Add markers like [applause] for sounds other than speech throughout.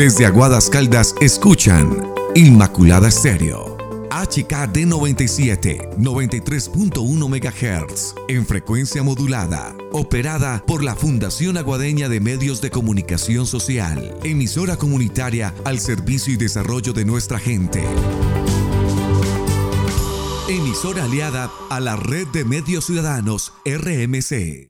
Desde Aguadas Caldas escuchan Inmaculada Estéreo. HKD 97, 93.1 MHz, en frecuencia modulada, operada por la Fundación Aguadeña de Medios de Comunicación Social, emisora comunitaria al servicio y desarrollo de nuestra gente. Emisora aliada a la Red de Medios Ciudadanos, RMC.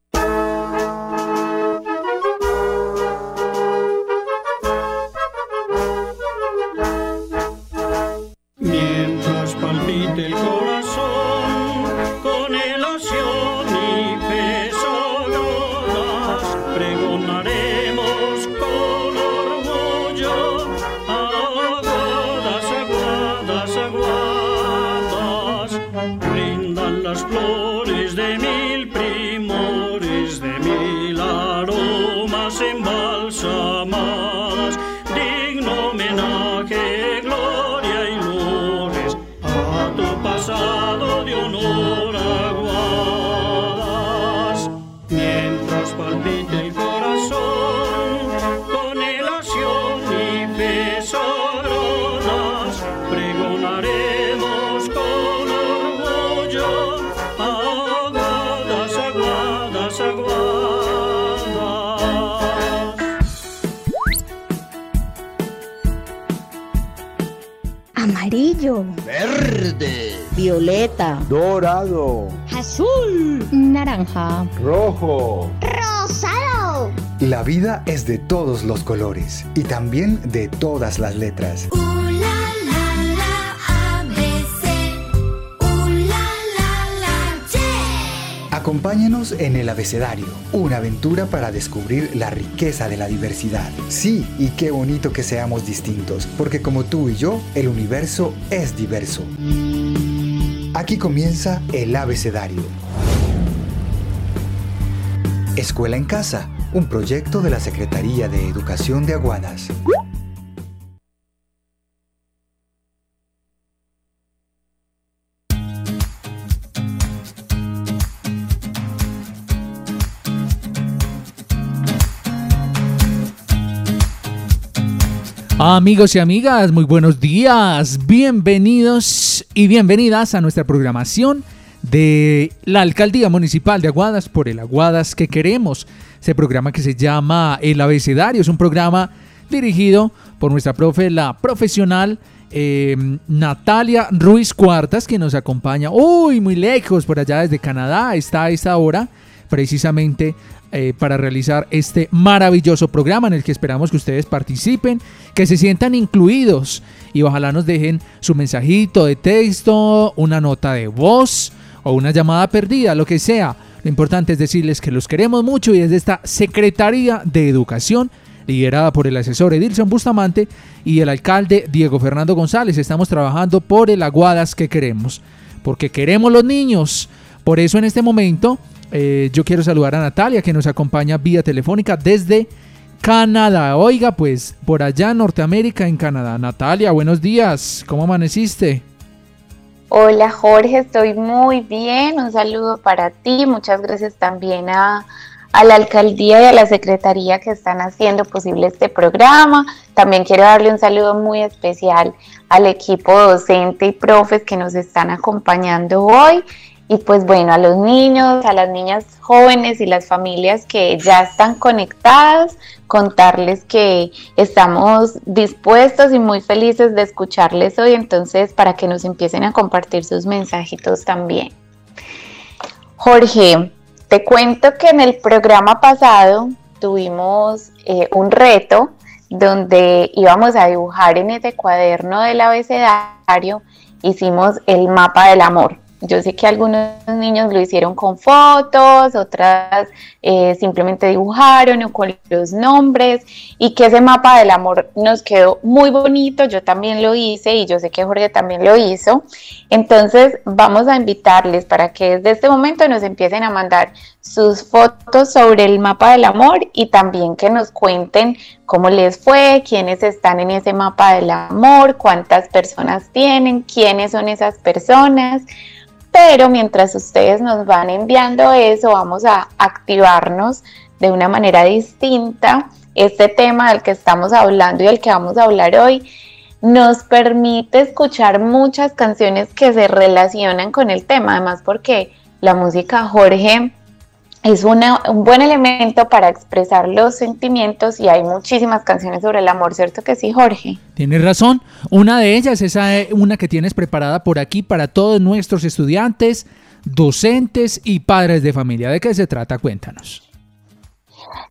Violeta, dorado, azul, naranja, rojo, rosado. La vida es de todos los colores y también de todas las letras. Acompáñanos en el abecedario, una aventura para descubrir la riqueza de la diversidad. Sí, y qué bonito que seamos distintos, porque como tú y yo, el universo es diverso. Aquí comienza el abecedario. Escuela en Casa, un proyecto de la Secretaría de Educación de Aguadas. Amigos y amigas, muy buenos días. Bienvenidos y bienvenidas a nuestra programación de la Alcaldía Municipal de Aguadas por el Aguadas que queremos. Ese programa que se llama El Abecedario es un programa dirigido por nuestra profe, la profesional eh, Natalia Ruiz Cuartas, que nos acompaña, uy, muy lejos, por allá desde Canadá, está a esta hora precisamente eh, para realizar este maravilloso programa en el que esperamos que ustedes participen, que se sientan incluidos y ojalá nos dejen su mensajito de texto, una nota de voz o una llamada perdida, lo que sea. Lo importante es decirles que los queremos mucho y desde esta Secretaría de Educación, liderada por el asesor Edilson Bustamante y el alcalde Diego Fernando González, estamos trabajando por el Aguadas que queremos, porque queremos los niños. Por eso en este momento eh, yo quiero saludar a Natalia que nos acompaña vía telefónica desde Canadá. Oiga, pues por allá Norteamérica, en Canadá. Natalia, buenos días. ¿Cómo amaneciste? Hola Jorge, estoy muy bien. Un saludo para ti. Muchas gracias también a la alcaldía y a la secretaría que están haciendo posible este programa. También quiero darle un saludo muy especial al equipo docente y profes que nos están acompañando hoy y pues bueno, a los niños, a las niñas jóvenes y las familias que ya están conectadas, contarles que estamos dispuestos y muy felices de escucharles hoy, entonces para que nos empiecen a compartir sus mensajitos también. Jorge, te cuento que en el programa pasado tuvimos eh, un reto donde íbamos a dibujar en ese cuaderno del abecedario, hicimos el mapa del amor. Yo sé que algunos niños lo hicieron con fotos, otras eh, simplemente dibujaron o con los nombres y que ese mapa del amor nos quedó muy bonito. Yo también lo hice y yo sé que Jorge también lo hizo. Entonces vamos a invitarles para que desde este momento nos empiecen a mandar sus fotos sobre el mapa del amor y también que nos cuenten cómo les fue, quiénes están en ese mapa del amor, cuántas personas tienen, quiénes son esas personas. Pero mientras ustedes nos van enviando eso, vamos a activarnos de una manera distinta. Este tema del que estamos hablando y del que vamos a hablar hoy nos permite escuchar muchas canciones que se relacionan con el tema, además porque la música Jorge es un buen elemento para expresar los sentimientos y hay muchísimas canciones sobre el amor, ¿cierto que sí, Jorge? Tienes razón. Una de ellas es una que tienes preparada por aquí para todos nuestros estudiantes, docentes y padres de familia. ¿De qué se trata? Cuéntanos.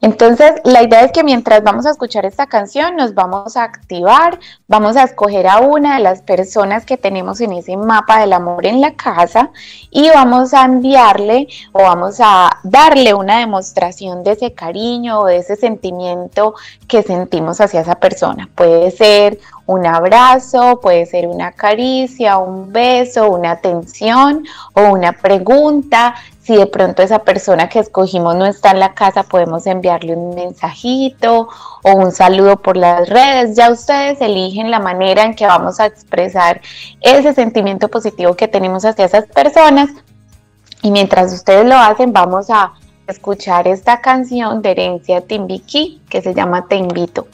Entonces, la idea es que mientras vamos a escuchar esta canción, nos vamos a activar, vamos a escoger a una de las personas que tenemos en ese mapa del amor en la casa y vamos a enviarle o vamos a darle una demostración de ese cariño o de ese sentimiento que sentimos hacia esa persona. Puede ser un abrazo, puede ser una caricia, un beso, una atención o una pregunta. Si de pronto esa persona que escogimos no está en la casa, podemos enviarle un mensajito o un saludo por las redes. Ya ustedes eligen la manera en que vamos a expresar ese sentimiento positivo que tenemos hacia esas personas. Y mientras ustedes lo hacen, vamos a escuchar esta canción de Herencia Timbiki que se llama Te Invito.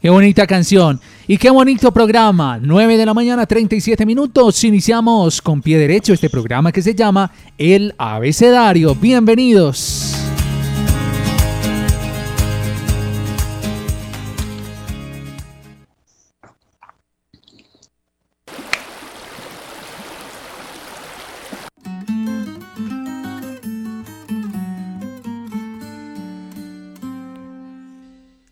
Qué bonita canción y qué bonito programa. 9 de la mañana, 37 minutos. Iniciamos con pie derecho este programa que se llama El Abecedario. Bienvenidos.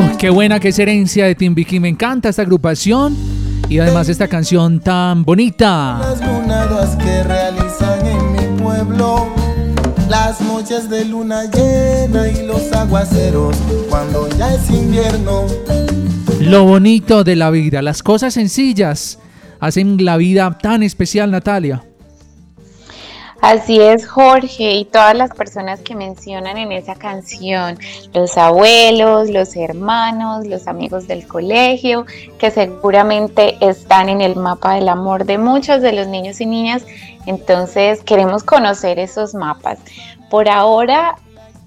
Oh, qué buena que es herencia de Timbiquí. Me encanta esta agrupación y además esta canción tan bonita. Las lunadas que realizan en mi pueblo, las noches de luna llena y los aguaceros cuando ya es invierno. Lo bonito de la vida, las cosas sencillas hacen la vida tan especial, Natalia. Así es, Jorge, y todas las personas que mencionan en esa canción, los abuelos, los hermanos, los amigos del colegio, que seguramente están en el mapa del amor de muchos de los niños y niñas. Entonces, queremos conocer esos mapas. Por ahora,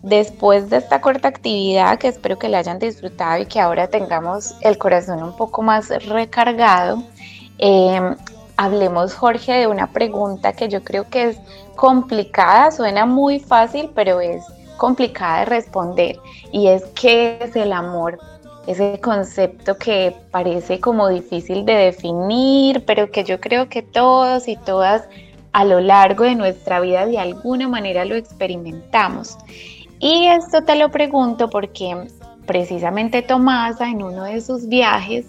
después de esta corta actividad, que espero que la hayan disfrutado y que ahora tengamos el corazón un poco más recargado, eh, hablemos, Jorge, de una pregunta que yo creo que es complicada, suena muy fácil, pero es complicada de responder. Y es qué es el amor, ese concepto que parece como difícil de definir, pero que yo creo que todos y todas a lo largo de nuestra vida de alguna manera lo experimentamos. Y esto te lo pregunto porque precisamente Tomasa en uno de sus viajes,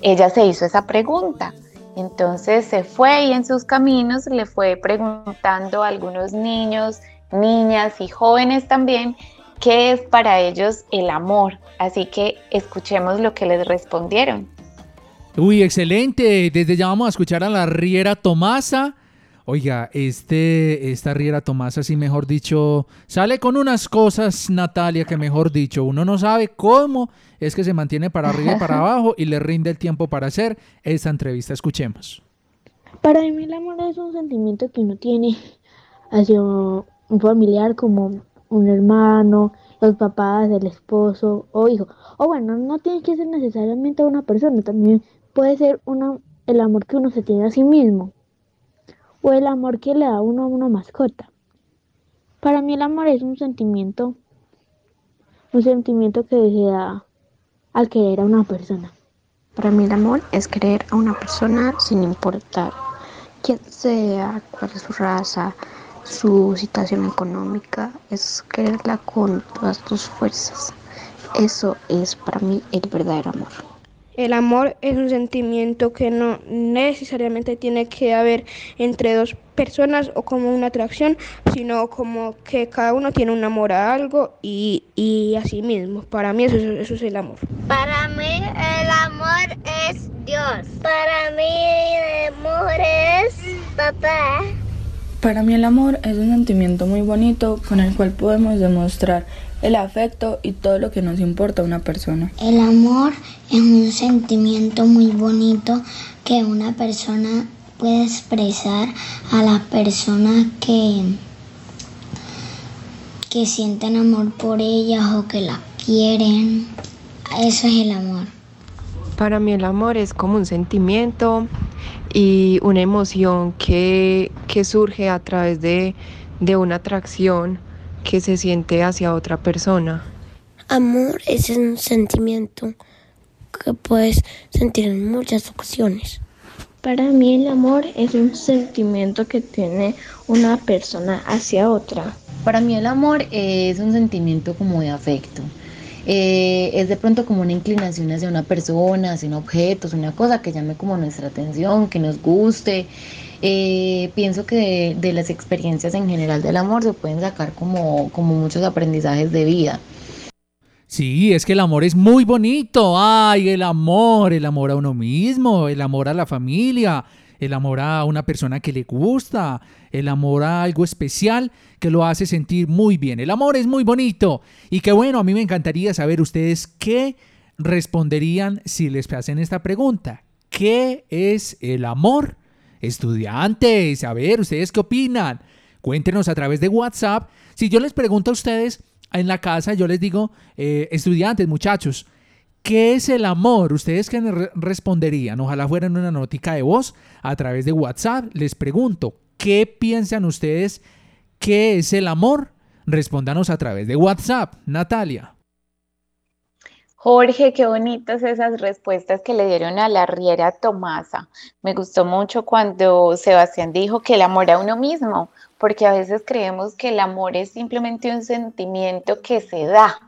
ella se hizo esa pregunta Entonces se fue y en sus caminos le fue preguntando a algunos niños, niñas y jóvenes también qué es para ellos el amor. Así que escuchemos lo que les respondieron. Uy, excelente. Desde ya vamos a escuchar a la Riera Tomasa. Oiga, este, esta Riera Tomasa, sí, mejor dicho, sale con unas cosas, Natalia, que mejor dicho, uno no sabe cómo es que se mantiene para arriba y para [laughs] abajo y le rinde el tiempo para hacer esta entrevista. Escuchemos. Para mí el amor es un sentimiento que uno tiene hacia un familiar como un hermano, los papás, el esposo o hijo. O bueno, no tiene que ser necesariamente una persona, también puede ser una, el amor que uno se tiene a sí mismo o el amor que le da uno a una mascota. Para mí el amor es un sentimiento, un sentimiento que se da al querer a una persona. Para mí el amor es querer a una persona sin importar quién sea, cuál es su raza, su situación económica, es quererla con todas tus fuerzas. Eso es para mí el verdadero amor. El amor es un sentimiento que no necesariamente tiene que haber entre dos personas o como una atracción, sino como que cada uno tiene un amor a algo y, y así mismo. Para mí eso, eso es el amor. Para mí el amor es Dios. Para mí el amor es papá. Para mí el amor es un sentimiento muy bonito con el cual podemos demostrar el afecto y todo lo que nos importa a una persona. El amor es un sentimiento muy bonito que una persona puede expresar a las personas que, que sienten amor por ellas o que la quieren. Eso es el amor. Para mí el amor es como un sentimiento y una emoción que, que surge a través de, de una atracción que se siente hacia otra persona. Amor es un sentimiento que puedes sentir en muchas ocasiones. Para mí el amor es un sentimiento que tiene una persona hacia otra. Para mí el amor es un sentimiento como de afecto. Eh, es de pronto como una inclinación hacia una persona, hacia un objeto, hacia una cosa que llame como nuestra atención, que nos guste. Eh, pienso que de, las experiencias en general del amor se pueden sacar como, como muchos aprendizajes de vida. Sí, es que el amor es muy bonito. Ay, el amor, el amor a uno mismo, el amor a la familia, el amor a una persona que le gusta, el amor a algo especial que lo hace sentir muy bien. El amor es muy bonito. Y qué bueno, a mí me encantaría saber ustedes qué responderían si les hacen esta pregunta. ¿Qué es el amor? Estudiantes, a ver, ¿ustedes qué opinan? Cuéntenos a través de WhatsApp. Si yo les pregunto a ustedes en la casa, yo les digo, eh, estudiantes, muchachos, ¿Qué es el amor? ¿Ustedes qué responderían? Ojalá fueran una notica de voz a través de WhatsApp. Les pregunto, ¿qué piensan ustedes? ¿Qué es el amor? Respóndanos a través de WhatsApp. Natalia. Jorge, qué bonitas esas respuestas que le dieron a la Riera Tomasa. Me gustó mucho cuando Sebastián dijo que el amor a uno mismo, porque a veces creemos que el amor es simplemente un sentimiento que se da,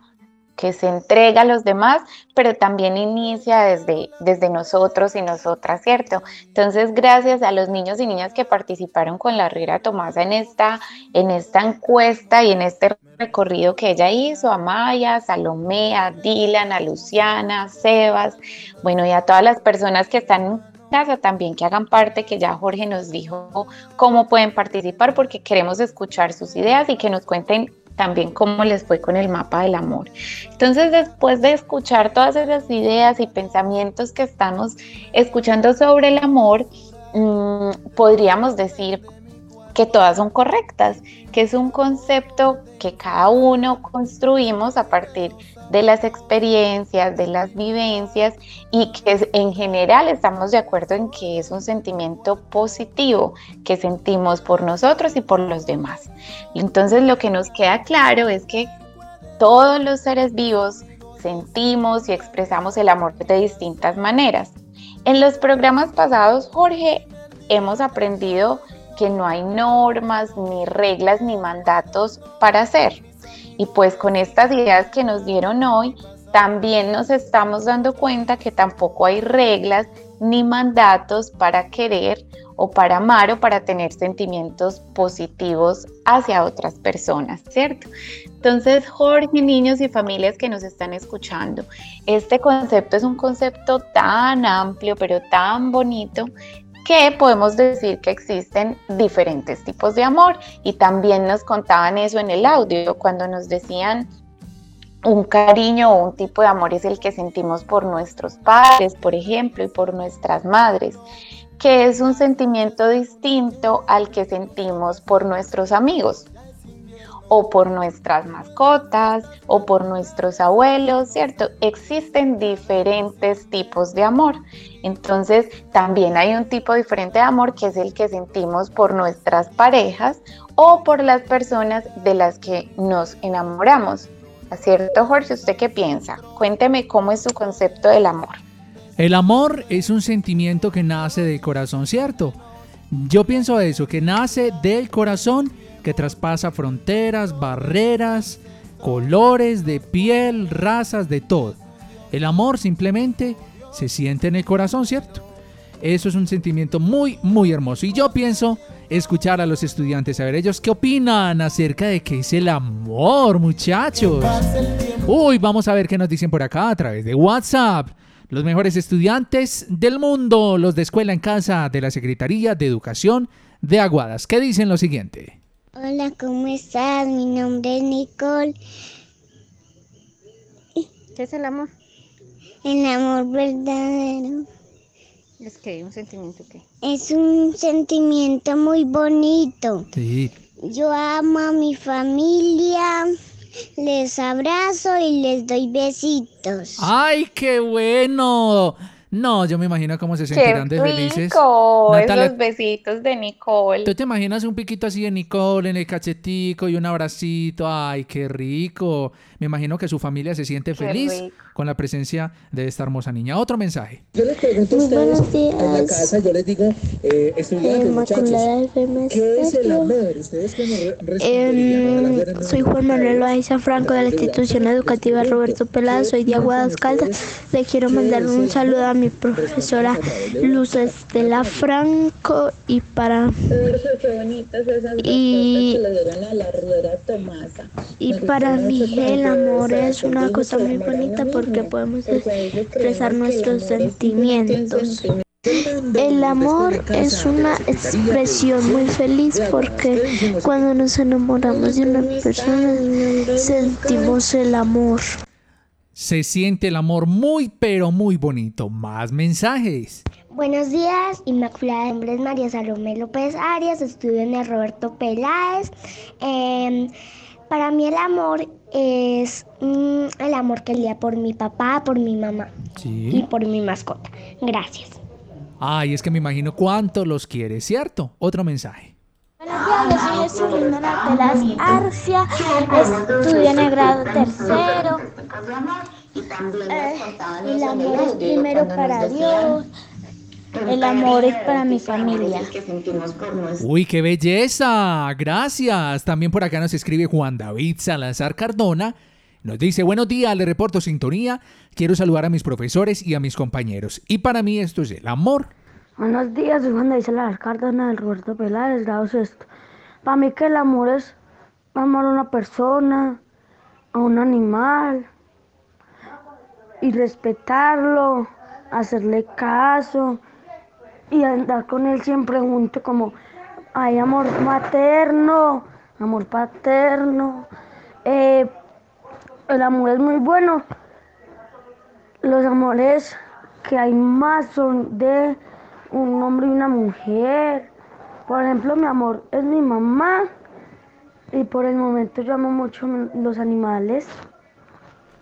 que se entrega a los demás, pero también inicia desde, desde nosotros y nosotras, ¿cierto? Entonces, gracias a los niños y niñas que participaron con la Riera Tomasa en esta, en esta encuesta y en este recorrido que ella hizo, a Maya, Salomé, a Dylan, a Luciana, a Sebas, bueno, y a todas las personas que están casa también que hagan parte, que ya Jorge nos dijo cómo pueden participar, porque queremos escuchar sus ideas y que nos cuenten también cómo les fue con el mapa del amor. Entonces, después de escuchar todas esas ideas y pensamientos que estamos escuchando sobre el amor, mm, podríamos decir que todas son correctas, que es un concepto que cada uno construimos a partir de las experiencias, de las vivencias y que en general estamos de acuerdo en que es un sentimiento positivo que sentimos por nosotros y por los demás. Entonces lo que nos queda claro es que todos los seres vivos sentimos y expresamos el amor de distintas maneras. En los programas pasados, Jorge, hemos aprendido que no hay normas, ni reglas, ni mandatos para hacer. Y pues con estas ideas que nos dieron hoy, también nos estamos dando cuenta que tampoco hay reglas ni mandatos para querer o para amar o para tener sentimientos positivos hacia otras personas, ¿cierto? Entonces, Jorge, niños y familias que nos están escuchando, este concepto es un concepto tan amplio, pero tan bonito, que podemos decir que existen diferentes tipos de amor. Y también nos contaban eso en el audio, cuando nos decían un cariño o un tipo de amor es el que sentimos por nuestros padres, por ejemplo, y por nuestras madres que es un sentimiento distinto al que sentimos por nuestros amigos o por nuestras mascotas o por nuestros abuelos, ¿cierto? Existen diferentes tipos de amor. Entonces, también hay un tipo diferente de amor que es el que sentimos por nuestras parejas o por las personas de las que nos enamoramos. ¿Cierto, Jorge? ¿Usted qué piensa? Cuénteme cómo es su concepto del amor. El amor es un sentimiento que nace del corazón, ¿cierto? Yo pienso eso, que nace del corazón, que traspasa fronteras, barreras, colores de piel, razas, de todo. El amor simplemente se siente en el corazón, ¿cierto? Eso es un sentimiento muy, muy hermoso. Y yo pienso escuchar a los estudiantes, a ver ellos qué opinan acerca de qué es el amor, muchachos. Uy, vamos a ver qué nos dicen por acá a través de WhatsApp. Los mejores estudiantes del mundo, los de escuela en casa de la Secretaría de Educación de Aguadas. ¿Qué dicen lo siguiente? Hola, ¿cómo estás? Mi nombre es Nicole. ¿Qué es el amor? El amor verdadero. ¿Es que un sentimiento qué? Es un sentimiento muy bonito. Sí. Yo amo a mi familia. Les abrazo y les doy besitos. ¡Ay, qué bueno! No, yo me imagino cómo se sentirán de felices. rico, Natalia, esos besitos de Nicole. ¿Tú te imaginas un piquito así de Nicole en el cachetico y un abracito? ¡Ay, qué rico! Me imagino que su familia se siente Qué feliz rico. con la presencia de esta hermosa niña. Otro mensaje. Yo les pregunto a ustedes en la casa, yo les digo, eh, estudiantes, muchachos, ¿qué es el amor? ¿Ustedes cómo fueran soy Juan Manuel Loaiza Franco de la institución educativa Roberto Pelada, soy de Aguadas Caldas. Le quiero mandar un saludo a mi profesora Luz Estela Franco y para Y- y para mí el amor es una cosa muy bonita porque podemos expresar nuestros sentimientos. El amor es una expresión muy feliz porque cuando nos enamoramos de una persona sentimos el amor. Se siente el amor muy, pero muy bonito. Más mensajes. Buenos días, Inmaculada. Mi nombre es María Salomé López Arias, estudio en el Roberto Peláez. Em, para mí el amor es mm, el amor que día por mi papá, por mi mamá y por mi mascota. Gracias. Ay, es que me imagino cuánto los quiere, ¿cierto? Otro mensaje. Buenos yo soy Arcia, estudio en el grado tercero. Eh, el amor es primero para Dios, el amor es para mi familia. Uy, qué belleza. Gracias. También por acá nos escribe Juan David Salazar Cardona. Nos dice, buenos días, le reporto sintonía. Quiero saludar a mis profesores y a mis compañeros. Y para mí esto es el amor. Buenos días, Juan David Salazar Cárdenas del Roberto Peláez, grado. Para mí que el amor es amar a una persona, a un animal, y respetarlo, hacerle caso, y andar con él siempre junto, como hay amor materno, amor paterno. Eh, el amor es muy bueno. Los amores que hay más son de un hombre y una mujer. Por ejemplo, mi amor es mi mamá y por el momento yo amo mucho los animales.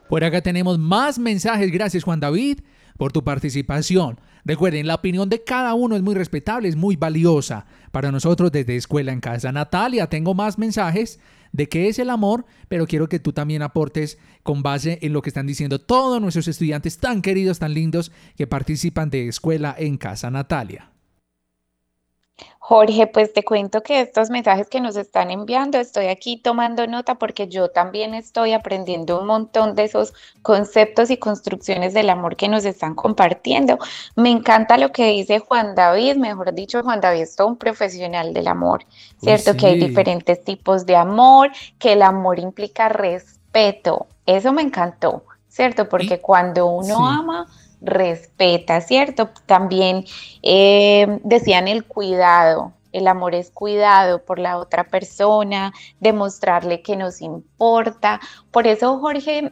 Por acá tenemos más mensajes. Gracias, Juan David, por tu participación. Recuerden, la opinión de cada uno es muy respetable, es muy valiosa para nosotros desde Escuela en Casa. Natalia, tengo más mensajes de qué es el amor, pero quiero que tú también aportes con base en lo que están diciendo todos nuestros estudiantes tan queridos, tan lindos, que participan de Escuela en Casa. Natalia. Jorge, pues te cuento que estos mensajes que nos están enviando, estoy aquí tomando nota porque yo también estoy aprendiendo un montón de esos conceptos y construcciones del amor que nos están compartiendo. Me encanta lo que dice Juan David, mejor dicho, Juan David es todo un profesional del amor, ¿cierto? Que hay diferentes tipos de amor, que el amor implica respeto. Eso me encantó, ¿cierto? Porque cuando uno ama respeta, ¿cierto? También eh, decían el cuidado, el amor es cuidado por la otra persona, demostrarle que nos importa. Por eso, Jorge,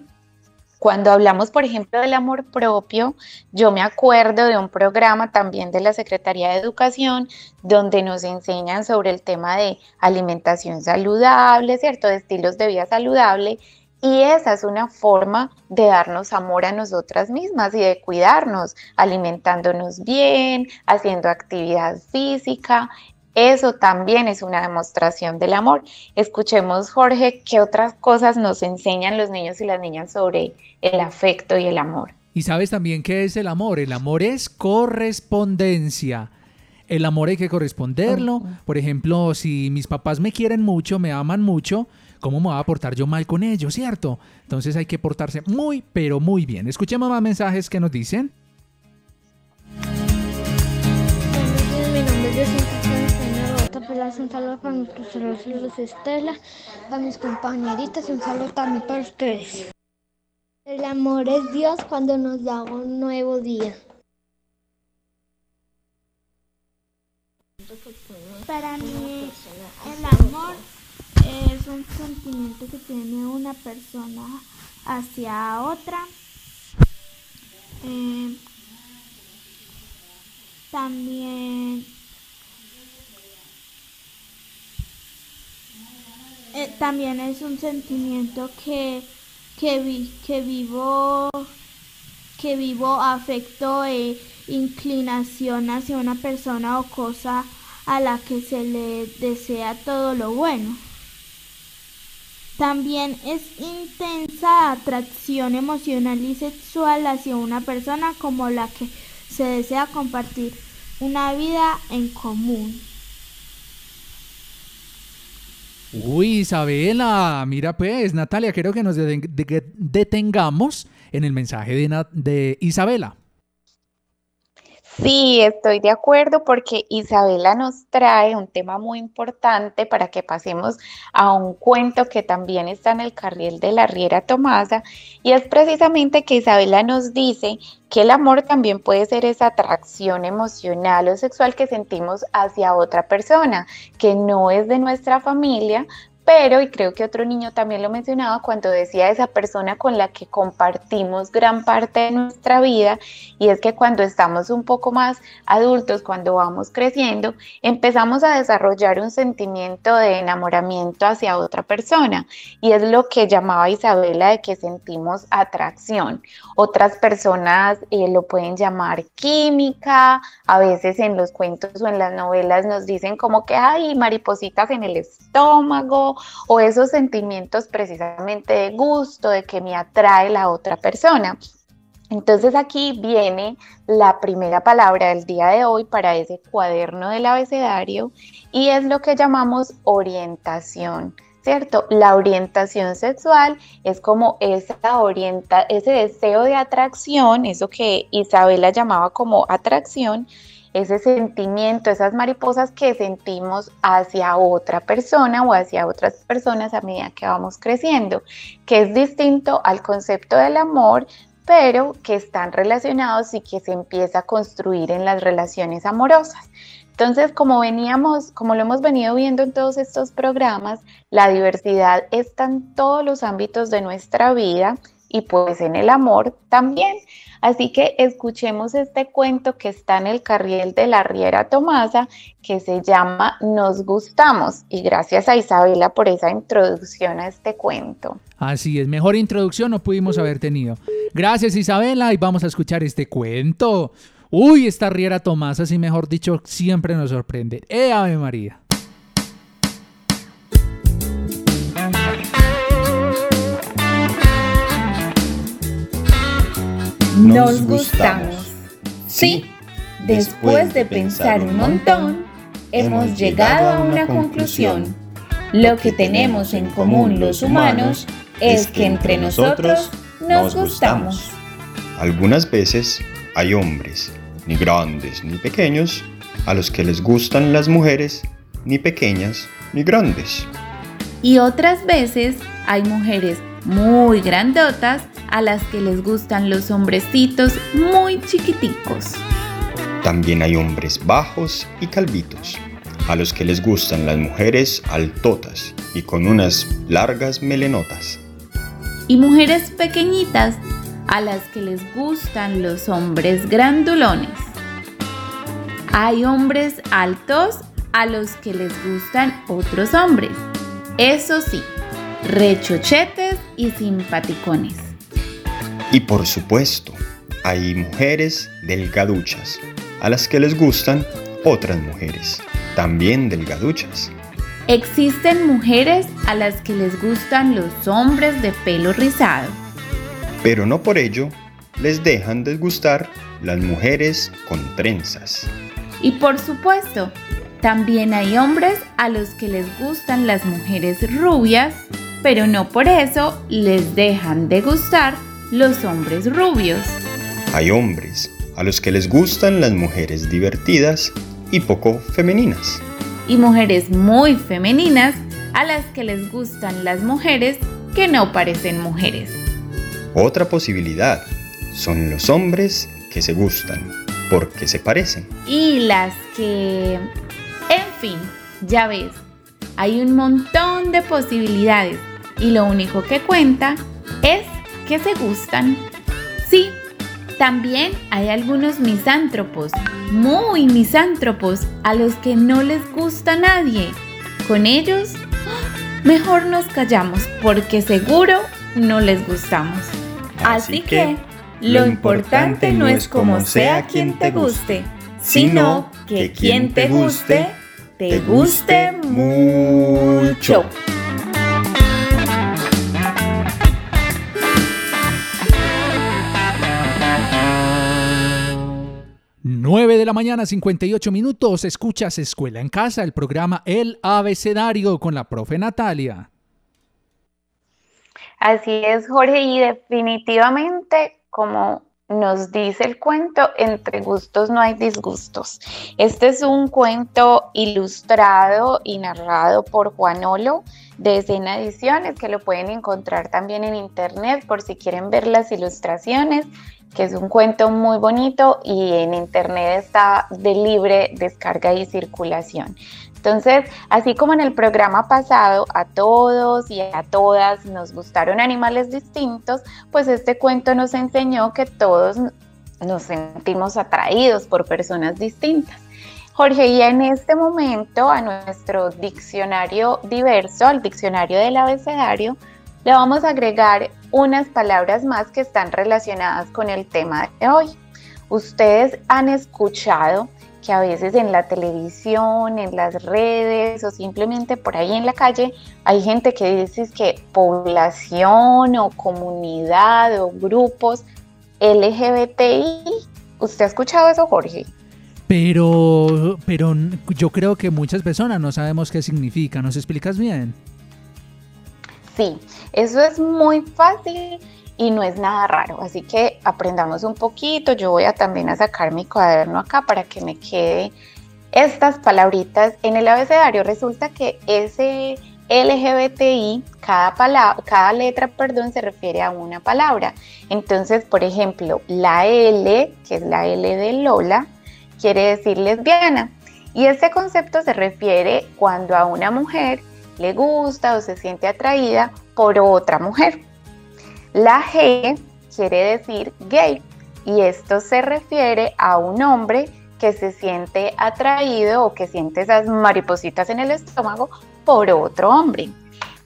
cuando hablamos, por ejemplo, del amor propio, yo me acuerdo de un programa también de la Secretaría de Educación donde nos enseñan sobre el tema de alimentación saludable, ¿cierto? De estilos de vida saludable y esa es una forma de darnos amor a nosotras mismas y de cuidarnos, alimentándonos bien, haciendo actividad física. Eso también es una demostración del amor. Escuchemos, Jorge, qué otras cosas nos enseñan los niños y las niñas sobre el afecto y el amor. Y sabes también qué es el amor. El amor es correspondencia. El amor hay que corresponderlo. Por ejemplo, si mis papás me quieren mucho, me aman mucho, ¿cómo me voy a portar yo mal con ellos, cierto? Entonces hay que portarse muy, pero muy bien. Escuchemos más mensajes que nos dicen. Un saludo para mis profesores Estela, para mis compañeritas y un saludo también para ustedes. El amor es Dios cuando nos da un nuevo día. Para mí, el amor es un sentimiento que tiene una persona hacia otra. Eh, también eh, también es un sentimiento que, que, que vivo que vivo afecto e inclinación hacia una persona o cosa a la que se le desea todo lo bueno. También es intensa atracción emocional y sexual hacia una persona como la que se desea compartir una vida en común. Uy, Isabela, mira pues, Natalia, quiero que nos detengamos en el mensaje de, de Isabela. Sí, estoy de acuerdo porque Isabela nos trae un tema muy importante para que pasemos a un cuento que también está en el carril de la Riera Tomasa y es precisamente que Isabela nos dice que el amor también puede ser esa atracción emocional o sexual que sentimos hacia otra persona que no es de nuestra familia, pero, y creo que otro niño también lo mencionaba cuando decía esa persona con la que compartimos gran parte de nuestra vida, y es que cuando estamos un poco más adultos, cuando vamos creciendo, empezamos a desarrollar un sentimiento de enamoramiento hacia otra persona, y es lo que llamaba Isabela de que sentimos atracción. Otras personas eh, lo pueden llamar química, a veces en los cuentos o en las novelas nos dicen como que hay maripositas en el estómago, o esos sentimientos precisamente de gusto, de que me atrae la otra persona. Entonces aquí viene la primera palabra del día de hoy para ese cuaderno del abecedario y es lo que llamamos orientación. ¿Cierto? La orientación sexual es como esa orienta, ese deseo de atracción, eso que Isabela llamaba como atracción, ese sentimiento, esas mariposas que sentimos hacia otra persona o hacia otras personas a medida que vamos creciendo, que es distinto al concepto del amor, pero que están relacionados y que se empieza a construir en las relaciones amorosas. Entonces, como veníamos, como lo hemos venido viendo en todos estos programas, la diversidad está en todos los ámbitos de nuestra vida y pues en el amor también. Así que escuchemos este cuento que está en el carril de la Riera Tomasa, que se llama Nos gustamos. Y gracias a Isabela por esa introducción a este cuento. Así es, mejor introducción no pudimos haber tenido. Gracias Isabela y vamos a escuchar este cuento. Uy, esta Riera Tomasa, si mejor dicho, siempre nos sorprende. ¡Eh, Ave María! Nos gustamos. Sí, después de pensar un montón, hemos llegado a una conclusión. Lo que tenemos en común los humanos es que entre nosotros nos gustamos. Algunas veces hay hombres, ni grandes ni pequeños, a los que les gustan las mujeres, ni pequeñas ni grandes. Y otras veces hay mujeres muy grandotas a las que les gustan los hombrecitos muy chiquiticos. También hay hombres bajos y calvitos, a los que les gustan las mujeres altotas y con unas largas melenotas. Y mujeres pequeñitas a las que les gustan los hombres grandulones. Hay hombres altos a los que les gustan otros hombres. Eso sí, rechochetes y simpaticones. Y por supuesto, hay mujeres delgaduchas, a las que les gustan otras mujeres, también delgaduchas. Existen mujeres a las que les gustan los hombres de pelo rizado. Pero no por ello les dejan de gustar las mujeres con trenzas. Y por supuesto, también hay hombres a los que les gustan las mujeres rubias, pero no por eso les dejan de gustar los hombres rubios. Hay hombres a los que les gustan las mujeres divertidas y poco femeninas. Y mujeres muy femeninas a las que les gustan las mujeres que no parecen mujeres. Otra posibilidad son los hombres que se gustan porque se parecen. Y las que... En fin, ya ves, hay un montón de posibilidades y lo único que cuenta es que se gustan. Sí, también hay algunos misántropos, muy misántropos, a los que no les gusta nadie. Con ellos, mejor nos callamos porque seguro no les gustamos. Así, que, lo importante no es como sea quien te guste, sino que quien te guste, te guste mucho. 9 de la mañana, 58 minutos. Escuchas Escuela en Casa, el programa El Abecedario con la profe Natalia. Así es, Jorge, y definitivamente, como nos dice el cuento, entre gustos no hay disgustos. Este es un cuento ilustrado y narrado por Juanolo de Escena Ediciones, que lo pueden encontrar también en internet por si quieren ver las ilustraciones que es un cuento muy bonito y en internet está de libre descarga y circulación. Entonces, así como en el programa pasado a todos y a todas nos gustaron animales distintos, pues este cuento nos enseñó que todos nos sentimos atraídos por personas distintas. Jorge, y en este momento a nuestro diccionario diverso, al diccionario del abecedario, le vamos a agregar unas palabras más que están relacionadas con el tema de hoy. Ustedes han escuchado que a veces en la televisión, en las redes o simplemente por ahí en la calle hay gente que dice que población o comunidad o grupos LGBTI. ¿Usted ha escuchado eso, Jorge? Pero, pero yo creo que muchas personas no sabemos qué significa. ¿Nos explicas bien? Sí, eso es muy fácil y no es nada raro, así que aprendamos un poquito. Yo voy a también a sacar mi cuaderno acá para que me quede estas palabritas en el abecedario. Resulta que ese LGBTI, cada, cada letra, perdón, se refiere a una palabra. Entonces, por ejemplo, la L, que es la L de Lola, quiere decir lesbiana. Y este concepto se refiere cuando a una mujer le gusta o se siente atraída por otra mujer. La G quiere decir gay y esto se refiere a un hombre que se siente atraído o que siente esas maripositas en el estómago por otro hombre.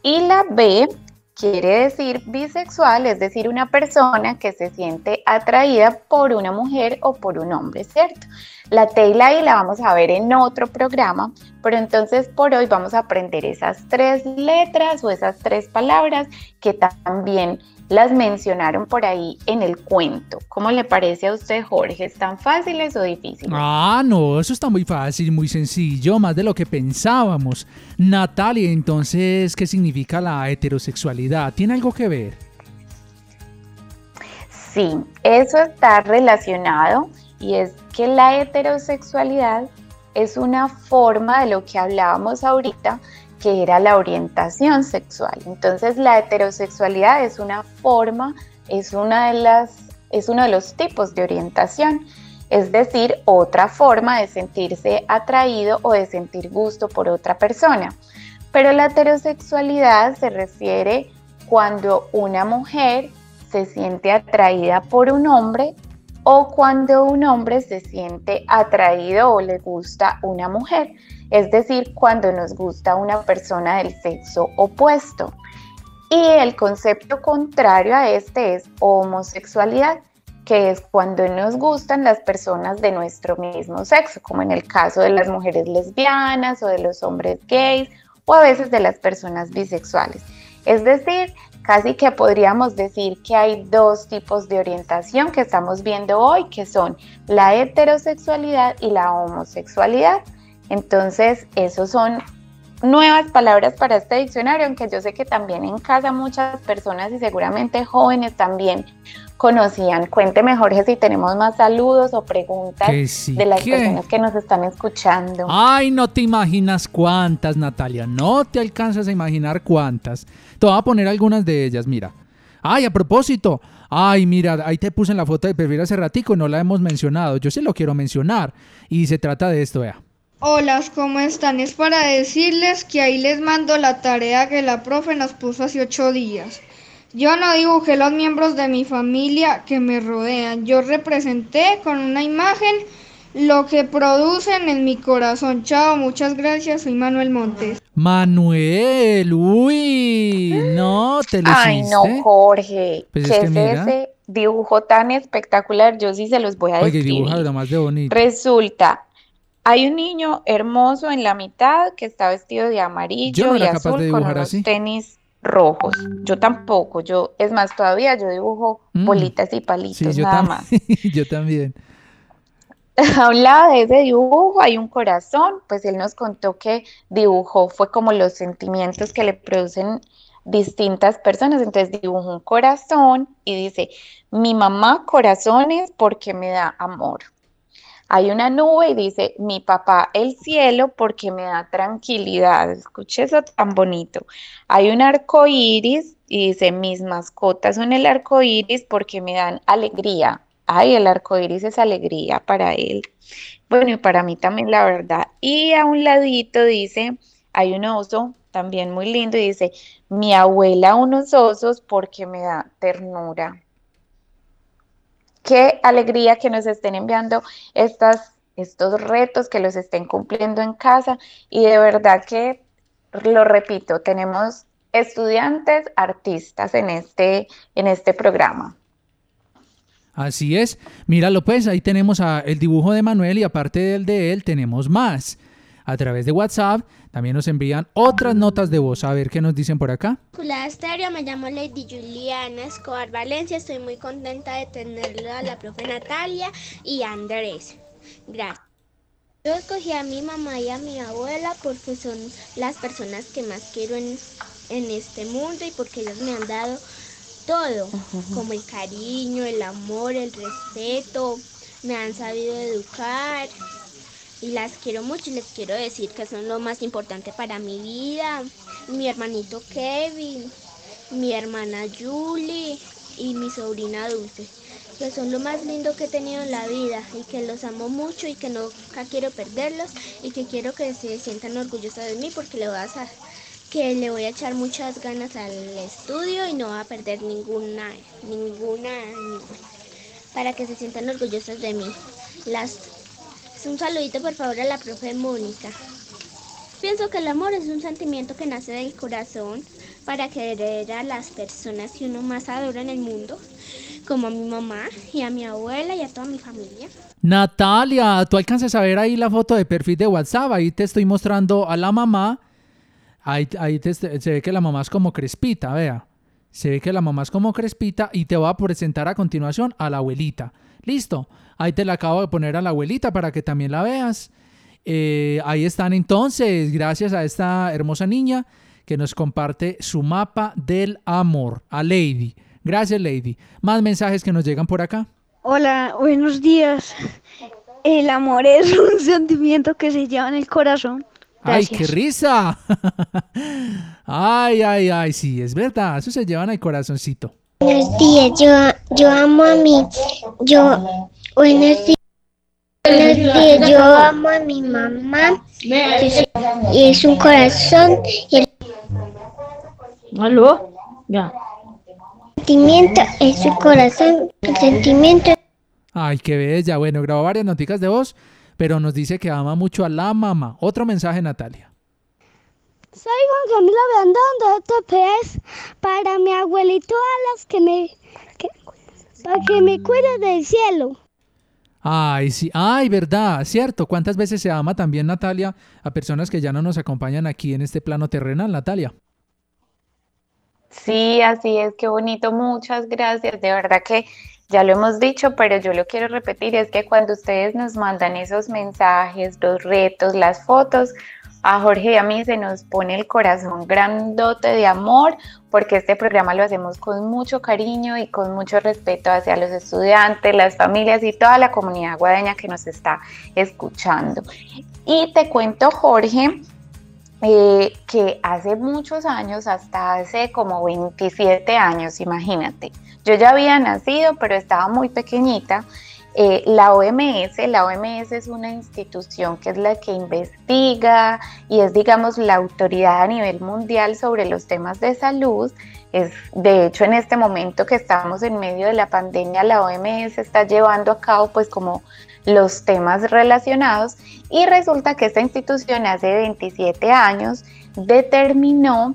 Y la B quiere decir bisexual, es decir, una persona que se siente atraída por una mujer o por un hombre, ¿cierto? La T y la vamos a ver en otro programa, pero entonces por hoy vamos a aprender esas tres letras o esas tres palabras que también las mencionaron por ahí en el cuento. ¿Cómo le parece a usted, Jorge? ¿Están fáciles o difíciles? Ah, no, eso está muy fácil, muy sencillo, más de lo que pensábamos. Natalia, entonces, ¿qué significa la heterosexualidad? ¿Tiene algo que ver? Sí, eso está relacionado y es que la heterosexualidad es una forma de lo que hablábamos ahorita, que era la orientación sexual. Entonces la heterosexualidad es una forma, es, una de las, es uno de los tipos de orientación, es decir, otra forma de sentirse atraído o de sentir gusto por otra persona. Pero la heterosexualidad se refiere cuando una mujer se siente atraída por un hombre o cuando un hombre se siente atraído o le gusta una mujer, es decir, cuando nos gusta una persona del sexo opuesto. Y el concepto contrario a este es homosexualidad, que es cuando nos gustan las personas de nuestro mismo sexo, como en el caso de las mujeres lesbianas o de los hombres gays o a veces de las personas bisexuales. Es decir, Casi que podríamos decir que hay dos tipos de orientación que estamos viendo hoy, que son la heterosexualidad y la homosexualidad. Entonces, esos son nuevas palabras para este diccionario, aunque yo sé que también en casa muchas personas y seguramente jóvenes también conocían. Cuénteme, Jorge, si tenemos más saludos o preguntas de las personas que nos están escuchando. Ay, no te imaginas cuántas, Natalia, no te alcanzas a imaginar cuántas. Te voy a poner algunas de ellas, mira. Ay, a propósito, ay, mira, ahí te puse en la foto de perfil hace ratico y no la hemos mencionado. Yo sí lo quiero mencionar y se trata de esto, vea. Hola, ¿cómo están? Es para decirles que ahí les mando la tarea que la profe nos puso hace ocho días. Yo no dibujé los miembros de mi familia que me rodean. Yo representé con una imagen lo que producen en mi corazón. Chao, muchas gracias. Soy Manuel Montes. Manuel, uy, no te lo Ay, no, Jorge. Pues ¿Qué es, ese dibujo tan espectacular? Yo sí se los voy a decir. Oye, dibuja más de bonito. Resulta, hay un niño hermoso en la mitad que está vestido de amarillo y azul con unos tenis rojos. Yo tampoco, yo, es más, todavía yo dibujo mm. bolitas y palitos, nada más. [laughs] yo también. [laughs] A un lado de ese dibujo hay un corazón, pues él nos contó que dibujó, fue como los sentimientos que le producen distintas personas, entonces dibujó un corazón y dice, mi mamá corazones porque me da amor. Hay una nube y dice, mi papá el cielo porque me da tranquilidad. Escuche eso tan bonito. Hay un arco iris y dice, mis mascotas son el arco iris porque me dan alegría. Ay, el arco iris es alegría para él. Bueno, y para mí también, la verdad. Y a un ladito dice, hay un oso también muy lindo y dice, mi abuela unos osos porque me da ternura qué alegría que nos estén enviando estos retos, que los estén cumpliendo en casa y de verdad que, lo repito, tenemos estudiantes artistas en este, en este programa. Así es. Míralo pues, ahí tenemos el dibujo de Manuel y aparte del de él tenemos más a través de WhatsApp. También nos envían otras notas de voz. A ver qué nos dicen por acá. Hola, Estéreo, me llamo Lady Juliana Escobar Valencia. Estoy muy contenta de tenerla a la profe Natalia y Andrés. Gracias. Yo escogí a mi mamá y a mi abuela porque son las personas que más quiero en, en este mundo y porque ellos me han dado todo, como el cariño, el amor, el respeto, me han sabido educar, y las quiero mucho y les quiero decir que son lo más importante para mi vida. Mi hermanito Kevin, mi hermana Julie y mi sobrina Dulce, que son lo más lindo que he tenido en la vida y que los amo mucho y que nunca quiero perderlos y que quiero que se sientan orgullosos de mí porque le voy a que le voy a echar muchas ganas al estudio y no va a perder ninguna ninguna para que se sientan orgullosos de mí. Las un saludito por favor a la profe Mónica. Pienso que el amor es un sentimiento que nace del corazón para querer a las personas que uno más adora en el mundo, como a mi mamá y a mi abuela y a toda mi familia. Natalia, tú alcanzas a ver ahí la foto de perfil de WhatsApp, ahí te estoy mostrando a la mamá, ahí, ahí se ve que la mamá es como crespita, vea. Se ve que la mamá es como crespita y te voy a presentar a continuación a la abuelita. Listo, ahí te la acabo de poner a la abuelita para que también la veas. Eh, ahí están entonces, gracias a esta hermosa niña que nos comparte su mapa del amor, a Lady. Gracias, Lady. Más mensajes que nos llegan por acá. Hola, buenos días. El amor es [laughs] un sentimiento que se lleva en el corazón. ¡Ay, qué risa! [laughs] ay, ay, ay, sí, es verdad, eso se llevan al corazoncito. Buenos días, yo, yo amo a mi, yo, buenos días. Buenos días, yo amo a mi mamá y es un corazón y el ¿Aló? Ya. sentimiento es su corazón, el sentimiento Ay, qué bella. Bueno, grabó varias noticas de voz, pero nos dice que ama mucho a la mamá. Otro mensaje, Natalia. Soy Juan Camilo Beandón de es para mi abuelito a las que me que- para que me cuide del cielo. Ay, sí, ay, verdad, cierto. ¿Cuántas veces se ama también Natalia a personas que ya no nos acompañan aquí en este plano terrenal, Natalia? Sí, así es, qué bonito, muchas gracias. De verdad que ya lo hemos dicho, pero yo lo quiero repetir, es que cuando ustedes nos mandan esos mensajes, los retos, las fotos, a Jorge y a mí se nos pone el corazón grandote de amor, porque este programa lo hacemos con mucho cariño y con mucho respeto hacia los estudiantes, las familias y toda la comunidad guadeña que nos está escuchando. Y te cuento, Jorge, eh, que hace muchos años, hasta hace como 27 años, imagínate, yo ya había nacido, pero estaba muy pequeñita. Eh, la OMS, la OMS es una institución que es la que investiga y es, digamos, la autoridad a nivel mundial sobre los temas de salud. Es, de hecho, en este momento que estamos en medio de la pandemia, la OMS está llevando a cabo, pues, como los temas relacionados y resulta que esta institución hace 27 años determinó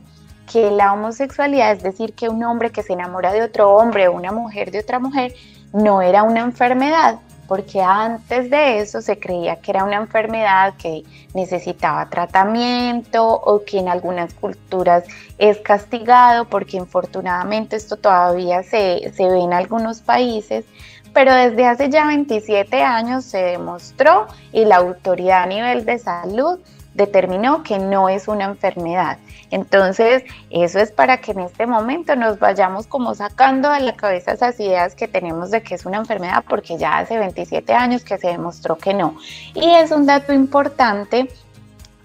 que la homosexualidad, es decir, que un hombre que se enamora de otro hombre o una mujer de otra mujer, no era una enfermedad, porque antes de eso se creía que era una enfermedad que necesitaba tratamiento o que en algunas culturas es castigado, porque infortunadamente esto todavía se, se ve en algunos países, pero desde hace ya 27 años se demostró y la autoridad a nivel de salud determinó que no es una enfermedad. Entonces, eso es para que en este momento nos vayamos como sacando de la cabeza esas ideas que tenemos de que es una enfermedad, porque ya hace 27 años que se demostró que no. Y es un dato importante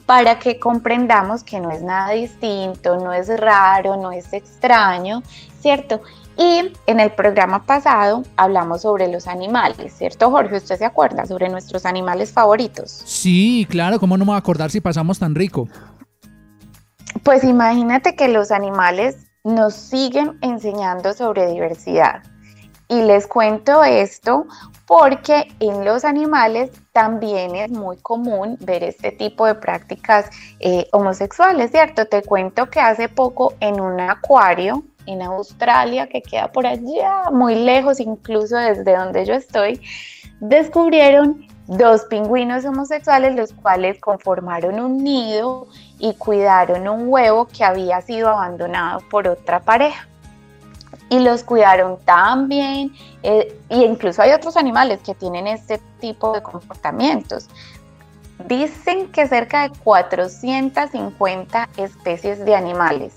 para que comprendamos que no es nada distinto, no es raro, no es extraño, ¿cierto? Y en el programa pasado hablamos sobre los animales, ¿cierto, Jorge? ¿Usted se acuerda sobre nuestros animales favoritos? Sí, claro, ¿cómo no me voy a acordar si pasamos tan rico? Pues imagínate que los animales nos siguen enseñando sobre diversidad. Y les cuento esto porque en los animales también es muy común ver este tipo de prácticas eh, homosexuales, ¿cierto? Te cuento que hace poco en un acuario en Australia, que queda por allá, muy lejos incluso desde donde yo estoy, descubrieron dos pingüinos homosexuales, los cuales conformaron un nido y cuidaron un huevo que había sido abandonado por otra pareja. Y los cuidaron tan bien, eh, y incluso hay otros animales que tienen este tipo de comportamientos. Dicen que cerca de 450 especies de animales,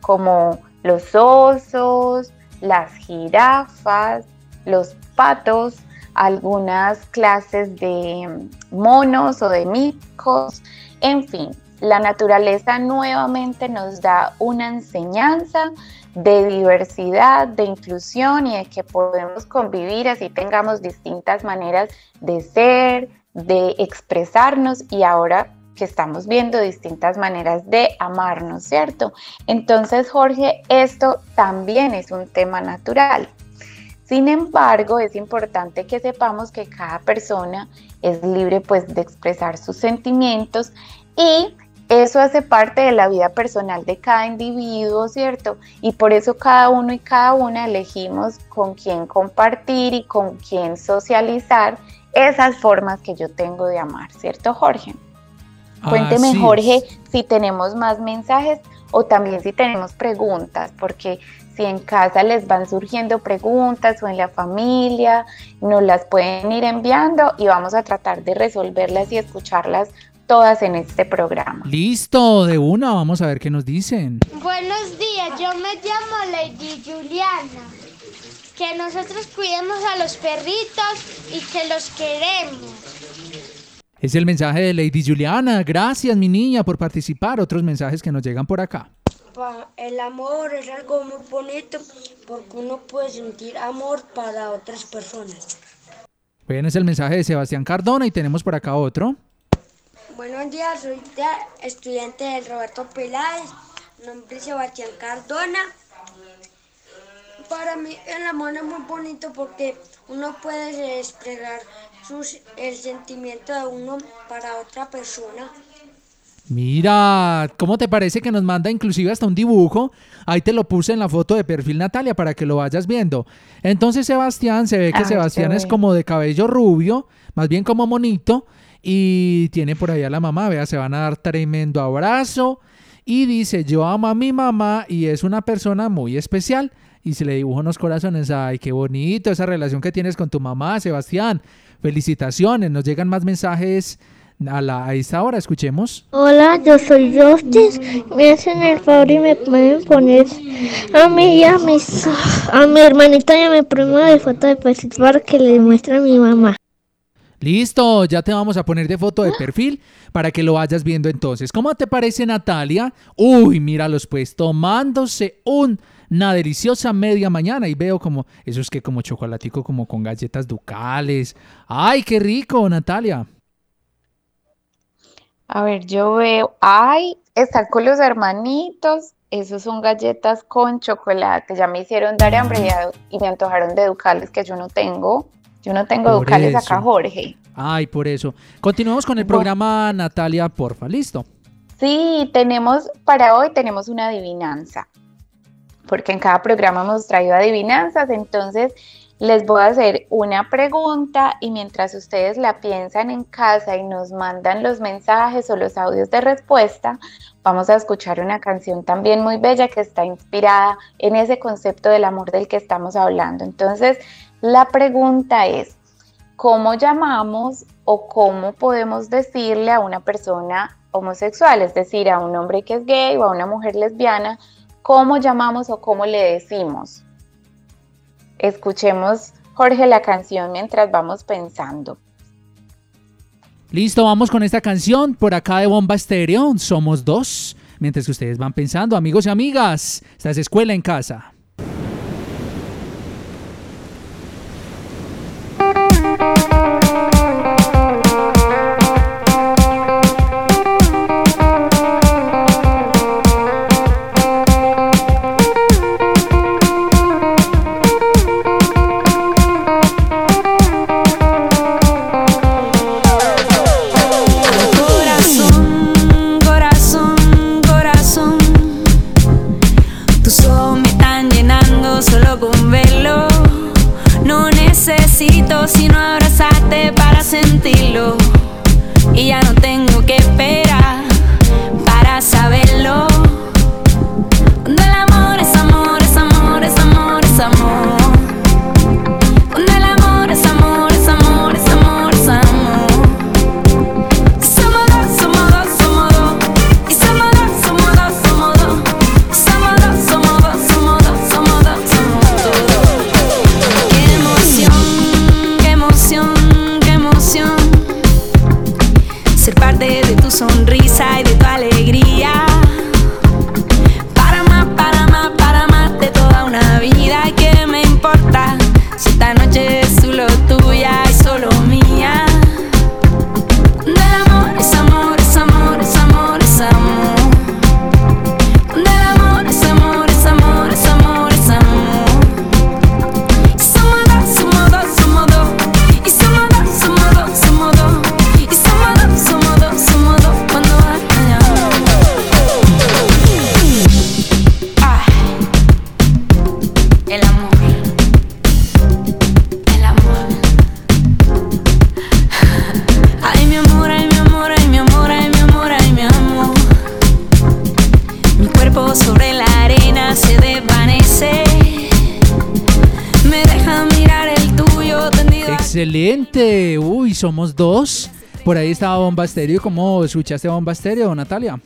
como los osos, las jirafas, los patos, algunas clases de monos o de micos, en fin, la naturaleza nuevamente nos da una enseñanza de diversidad, de inclusión y de que podemos convivir así tengamos distintas maneras de ser, de expresarnos y ahora que estamos viendo distintas maneras de amarnos, ¿cierto? Entonces, Jorge, esto también es un tema natural. Sin embargo, es importante que sepamos que cada persona es libre pues de expresar sus sentimientos y eso hace parte de la vida personal de cada individuo, ¿cierto? Y por eso cada uno y cada una elegimos con quién compartir y con quién socializar esas formas que yo tengo de amar, ¿cierto, Jorge? Cuénteme, Así Jorge, es. si tenemos más mensajes o también si tenemos preguntas, porque si en casa les van surgiendo preguntas o en la familia, nos las pueden ir enviando y vamos a tratar de resolverlas y escucharlas todas en este programa. Listo, de una, vamos a ver qué nos dicen. Buenos días, yo me llamo Lady Juliana. Que nosotros cuidemos a los perritos y que los queremos. Es el mensaje de Lady Juliana. Gracias, mi niña, por participar. Otros mensajes que nos llegan por acá. El amor es algo muy bonito porque uno puede sentir amor para otras personas. Bien, es el mensaje de Sebastián Cardona y tenemos por acá otro. Buenos días, soy estudiante del Roberto Peláez, nombre es Sebastián Cardona. Para mí el amor es muy bonito porque uno puede expresar sus, el sentimiento de uno para otra persona. Mira, ¿cómo te parece que nos manda inclusive hasta un dibujo? Ahí te lo puse en la foto de perfil Natalia para que lo vayas viendo. Entonces Sebastián, se ve que Ay, Sebastián es como de cabello rubio, más bien como monito, y tiene por ahí a la mamá, vea, se van a dar tremendo abrazo. Y dice, yo amo a mi mamá y es una persona muy especial. Y se le dibuja unos corazones, ay, qué bonito esa relación que tienes con tu mamá, Sebastián. Felicitaciones, nos llegan más mensajes a, la, a esta hora, escuchemos. Hola, yo soy Justice. Me hacen el favor y me pueden poner a mí y a, mis, a mi hermanita y a mi primo de foto de perfil para que le muestre a mi mamá. Listo, ya te vamos a poner de foto de perfil para que lo vayas viendo entonces. ¿Cómo te parece Natalia? Uy, míralos pues, tomándose un- una deliciosa media mañana y veo como, eso es que como chocolatico como con galletas ducales. ¡Ay, qué rico, Natalia! A ver, yo veo, ay, están con los hermanitos, esos son galletas con chocolate, ya me hicieron dar hambre y me antojaron de ducales que yo no tengo. Yo no tengo Por ducales acá, eso. Jorge. Ay, por eso. Continuamos con el programa Natalia, porfa, listo. Sí, tenemos, para hoy tenemos una adivinanza, porque en cada programa hemos traído adivinanzas, entonces les voy a hacer una pregunta y mientras ustedes la piensan en casa y nos mandan los mensajes o los audios de respuesta, vamos a escuchar una canción también muy bella que está inspirada en ese concepto del amor del que estamos hablando. Entonces, la pregunta es, ¿cómo llamamos o cómo podemos decirle a una persona homosexual, es decir, a un hombre que es gay o a una mujer lesbiana, cómo llamamos o cómo le decimos? Escuchemos, Jorge, la canción mientras vamos pensando. Listo, vamos con esta canción por acá de Bomba Estéreo. Somos dos. Mientras que ustedes van pensando, amigos y amigas, esta es Escuela en Casa. Somos dos. Por ahí estaba Bomba Estéreo. ¿Cómo escuchaste Bomba Estéreo, Natalia?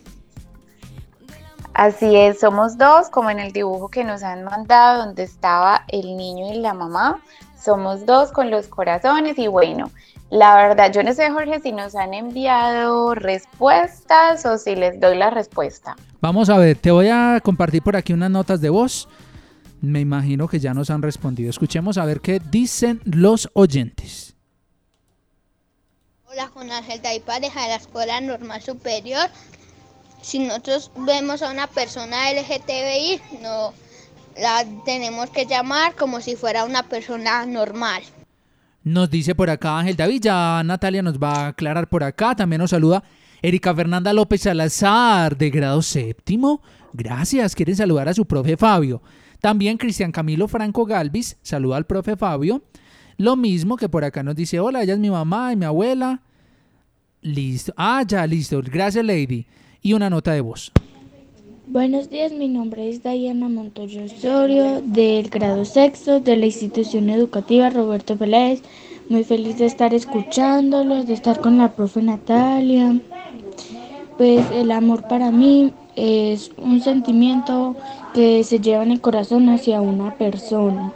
Así es, somos dos, como en el dibujo que nos han mandado, donde estaba el niño y la mamá. Somos dos con los corazones y bueno, la verdad, yo no sé, Jorge, si nos han enviado respuestas o si les doy la respuesta. Vamos a ver, te voy a compartir por aquí unas notas de voz. Me imagino que ya nos han respondido. Escuchemos a ver qué dicen los oyentes. Juan Ángel de pareja de la Escuela Normal Superior. Si nosotros vemos a una persona LGTBI, no la tenemos que llamar como si fuera una persona normal. Nos dice por acá Ángel David, ya Natalia nos va a aclarar por acá. También nos saluda Erika Fernanda López Salazar, de grado séptimo. Gracias, quieren saludar a su profe Fabio. También Cristian Camilo Franco Galvis saluda al profe Fabio. Lo mismo que por acá nos dice, hola, ella es mi mamá y mi abuela. Listo. Ah, ya, listo. Gracias, Lady. Y una nota de voz. Buenos días, mi nombre es Diana Montoya Osorio, del grado sexto de la institución educativa Roberto Peláez. Muy feliz de estar escuchándolos, de estar con la profe Natalia. Pues el amor para mí es un sentimiento que se lleva en el corazón hacia una persona.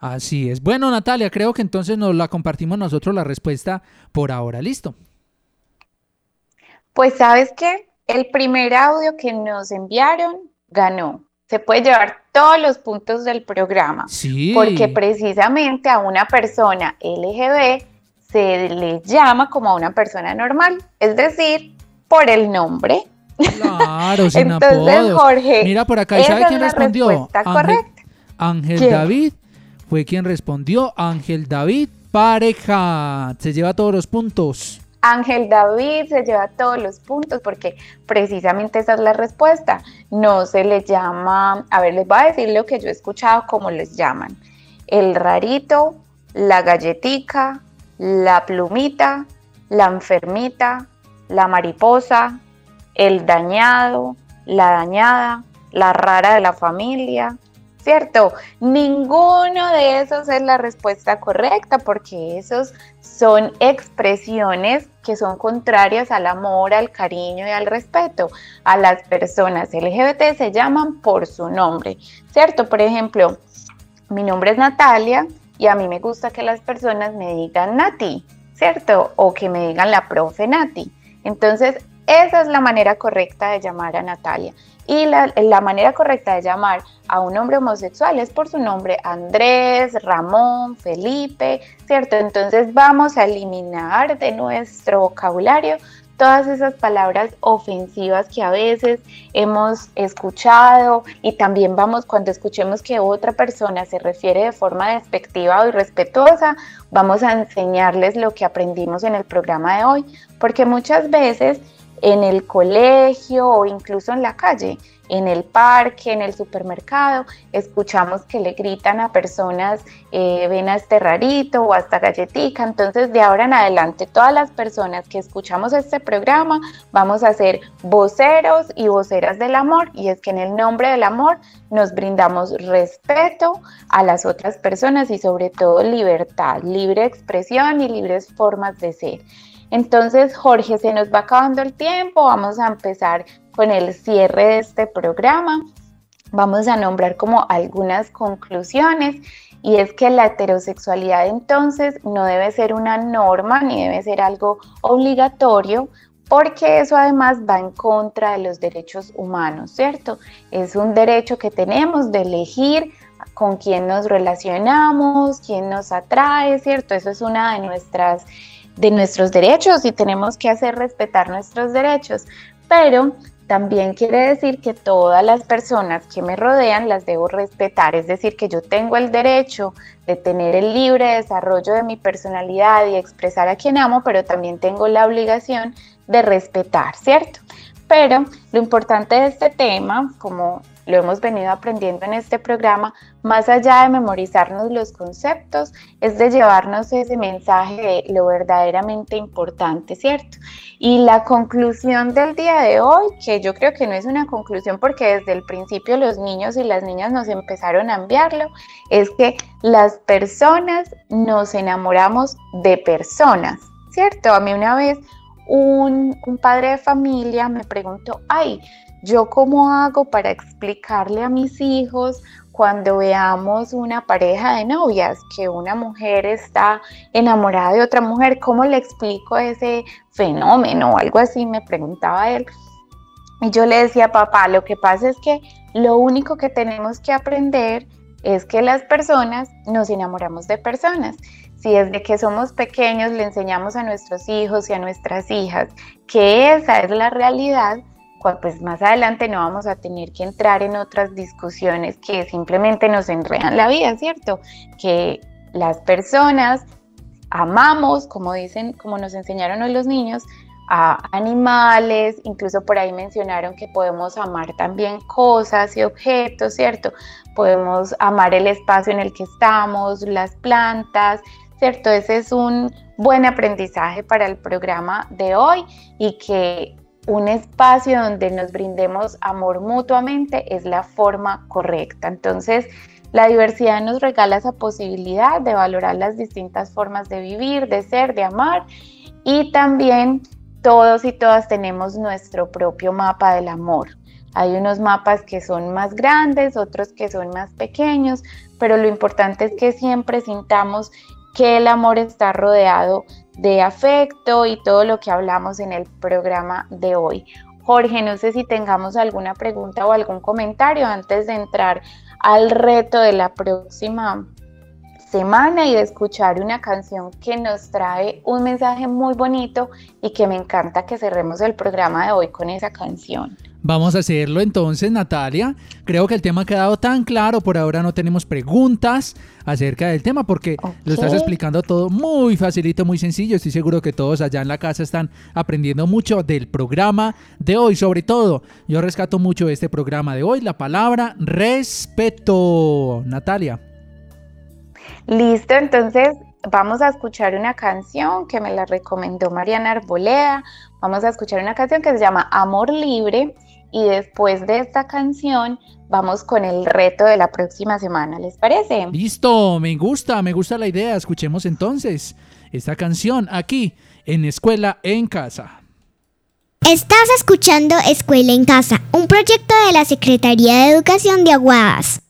Así es. Bueno, Natalia, creo que entonces nos la compartimos nosotros la respuesta por ahora. ¿Listo? Pues sabes qué, el primer audio que nos enviaron ganó. Se puede llevar todos los puntos del programa. Sí. Porque precisamente a una persona LGB se le llama como a una persona normal, es decir, por el nombre. Claro, [laughs] sin Entonces, apodos. Jorge, Mira por acá, ¿y sabe quién respondió? Ángel. Ángel. David fue quien respondió. Ángel David, pareja. Se lleva todos los puntos. Ángel David se lleva todos los puntos porque precisamente esa es la respuesta. No se le llama, a ver, les voy a decir lo que yo he escuchado, cómo les llaman. El rarito, la galletica, la plumita, la enfermita, la mariposa, el dañado, la dañada, la rara de la familia, ¿cierto? Ninguno de esos es la respuesta correcta porque esos son expresiones que son contrarias al amor, al cariño y al respeto. A las personas LGBT se llaman por su nombre, ¿cierto? Por ejemplo, mi nombre es Natalia y a mí me gusta que las personas me digan Nati, ¿cierto? O que me digan la profe Nati. Entonces, esa es la manera correcta de llamar a Natalia. Y la, manera correcta de llamar a un hombre homosexual es por su nombre Andrés, Ramón, Felipe, ¿cierto? Entonces vamos a eliminar de nuestro vocabulario todas esas palabras ofensivas que a veces hemos escuchado y también vamos cuando escuchemos que otra persona se refiere de forma despectiva o irrespetuosa, vamos a enseñarles lo que aprendimos en el programa de hoy, porque muchas veces en el colegio o incluso en la calle, en el parque, en el supermercado, escuchamos que le gritan a personas, eh, ven a este rarito o a esta galletica. Entonces, de ahora en adelante, todas las personas que escuchamos este programa vamos a ser voceros y voceras del amor. Y es que en el nombre del amor nos brindamos respeto a las otras personas y sobre todo libertad, libre expresión y libres formas de ser. Entonces, Jorge, se nos va acabando el tiempo, vamos a empezar con el cierre de este programa. Vamos a nombrar como algunas conclusiones y es que la heterosexualidad entonces no debe ser una norma ni debe ser algo obligatorio porque eso además va en contra de los derechos humanos, ¿cierto? Es un derecho que tenemos de elegir con quién nos relacionamos, quién nos atrae, ¿cierto? Eso es una de nuestras de nuestros derechos y tenemos que hacer respetar nuestros derechos, pero también quiere decir que todas las personas que me rodean las debo respetar, es decir, que yo tengo el derecho de tener el libre desarrollo de mi personalidad y expresar a quien amo, pero también tengo la obligación de respetar, ¿cierto? Pero lo importante de este tema, como lo hemos venido aprendiendo en este programa, más allá de memorizarnos los conceptos, es de llevarnos ese mensaje de lo verdaderamente importante, ¿cierto? Y la conclusión del día de hoy, que yo creo que no es una conclusión porque desde el principio los niños y las niñas nos empezaron a enviarlo, es que las personas nos enamoramos de personas, ¿cierto? A mí una vez un, un padre de familia me preguntó, ay, ¿Yo cómo hago para explicarle a mis hijos cuando veamos una pareja de novias, que una mujer está enamorada de otra mujer, ¿cómo le explico ese fenómeno? Algo así me preguntaba él. Y yo le decía, papá, lo que pasa es que lo único que tenemos que aprender es que las personas nos enamoramos de personas. Si desde que somos pequeños le enseñamos a nuestros hijos y a nuestras hijas que esa es la realidad, pues más adelante no vamos a tener que entrar en otras discusiones que simplemente nos enredan la vida, ¿cierto? Que las personas amamos, como dicen, como nos enseñaron hoy los niños, a animales, incluso por ahí mencionaron que podemos amar también cosas y objetos, ¿cierto? Podemos amar el espacio en el que estamos, las plantas, ¿cierto? Ese es un buen aprendizaje para el programa de hoy y que un espacio donde nos brindemos amor mutuamente es la forma correcta. Entonces, la diversidad nos regala esa posibilidad de valorar las distintas formas de vivir, de ser, de amar y también todos y todas tenemos nuestro propio mapa del amor. Hay unos mapas que son más grandes, otros que son más pequeños, pero lo importante es que siempre sintamos que el amor está rodeado de afecto y todo lo que hablamos en el programa de hoy. Jorge, no sé si tengamos alguna pregunta o algún comentario antes de entrar al reto de la próxima semana y de escuchar una canción que nos trae un mensaje muy bonito y que me encanta que cerremos el programa de hoy con esa canción. Vamos a hacerlo entonces, Natalia. Creo que el tema ha quedado tan claro. Por ahora no tenemos preguntas acerca del tema porque lo estás explicando todo muy facilito, muy sencillo. Estoy seguro que todos allá en la casa están aprendiendo mucho del programa de hoy. Sobre todo, yo rescato mucho este programa de hoy la palabra respeto. Natalia. Listo, entonces vamos a escuchar una canción que me la recomendó Mariana Arboleda. Vamos a escuchar una canción que se llama Amor Libre y después de esta canción vamos con el reto de la próxima semana, ¿les parece? Listo, me gusta, me gusta la idea. Escuchemos entonces esta canción aquí en Escuela en Casa. Estás escuchando Escuela en Casa, un proyecto de la Secretaría de Educación de Aguadas.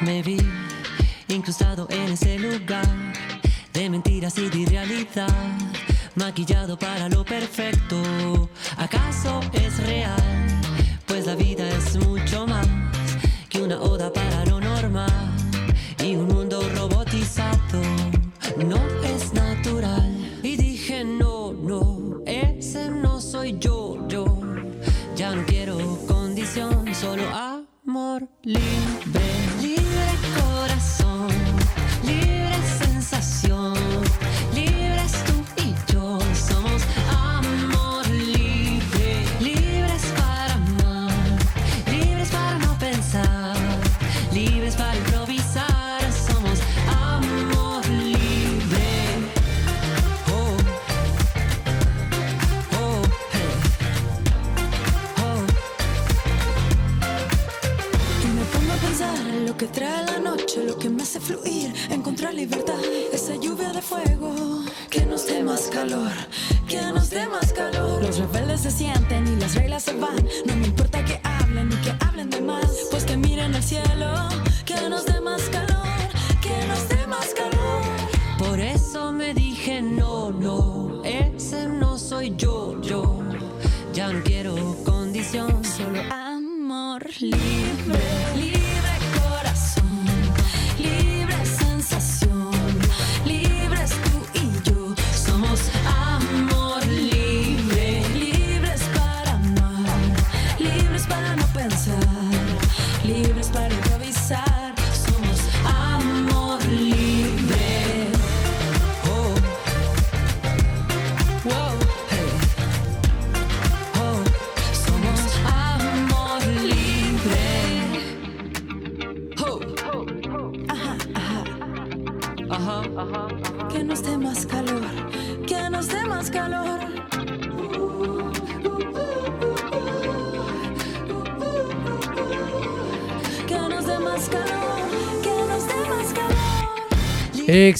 Me vi incrustado en ese lugar de mentiras y de irrealidad, maquillado para lo perfecto. ¿Acaso es real? Pues la vida es mucho más que una oda para lo normal y un mundo robotizado. No es natural. Y dije, no, no, ese no soy yo, yo. Ya no quiero condición, solo amor libre rebeldes